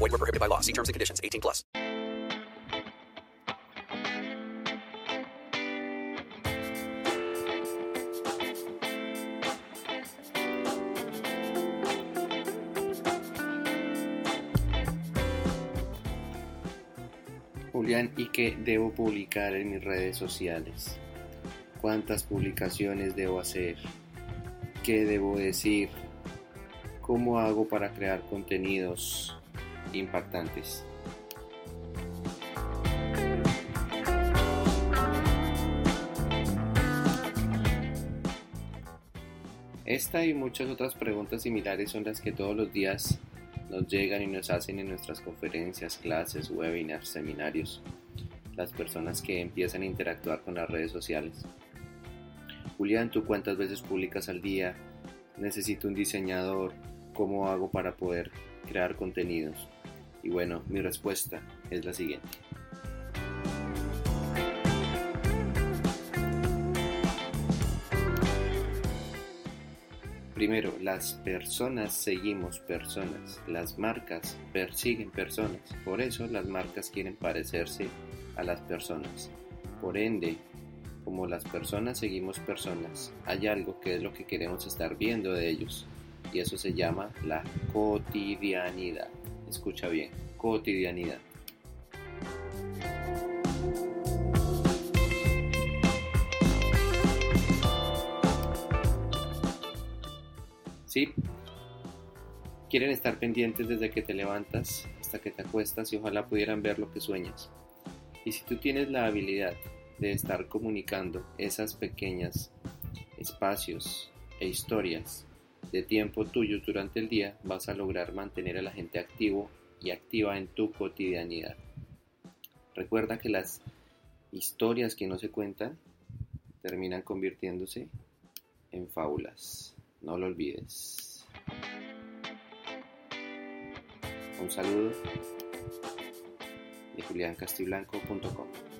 Void were prohibited by law. See terms and conditions. 18 plus. Julián, ¿y qué debo publicar en mis redes sociales? ¿Cuántas publicaciones debo hacer? ¿Qué debo decir? ¿Cómo hago para crear contenidos impactantes? Esta y muchas otras preguntas similares son las que todos los días nos llegan y nos hacen en nuestras conferencias, clases, webinars, seminarios, las personas que empiezan a interactuar con las redes sociales. Julián, ¿tú cuántas veces publicas al día? Necesito un diseñador. ¿Cómo hago para poder crear contenidos? Y bueno, mi respuesta es la siguiente. Primero, las personas seguimos personas, las marcas persiguen personas, por eso las marcas quieren parecerse a las personas. Por ende, como las personas seguimos personas, hay algo que es lo que queremos estar viendo de ellos, y eso se llama la cotidianidad. Escucha bien, cotidianidad. ¿Sí? Quieren estar pendientes desde que te levantas hasta que te acuestas y ojalá pudieran ver lo que sueñas. Y si tú tienes la habilidad de estar comunicando esas pequeñas espacios e historias de tiempo tuyo durante el día, vas a lograr mantener a la gente activo y activa en tu cotidianidad. Recuerda que las historias que no se cuentan terminan convirtiéndose en fábulas. No lo olvides. Un saludo de juliancastiblanco.com.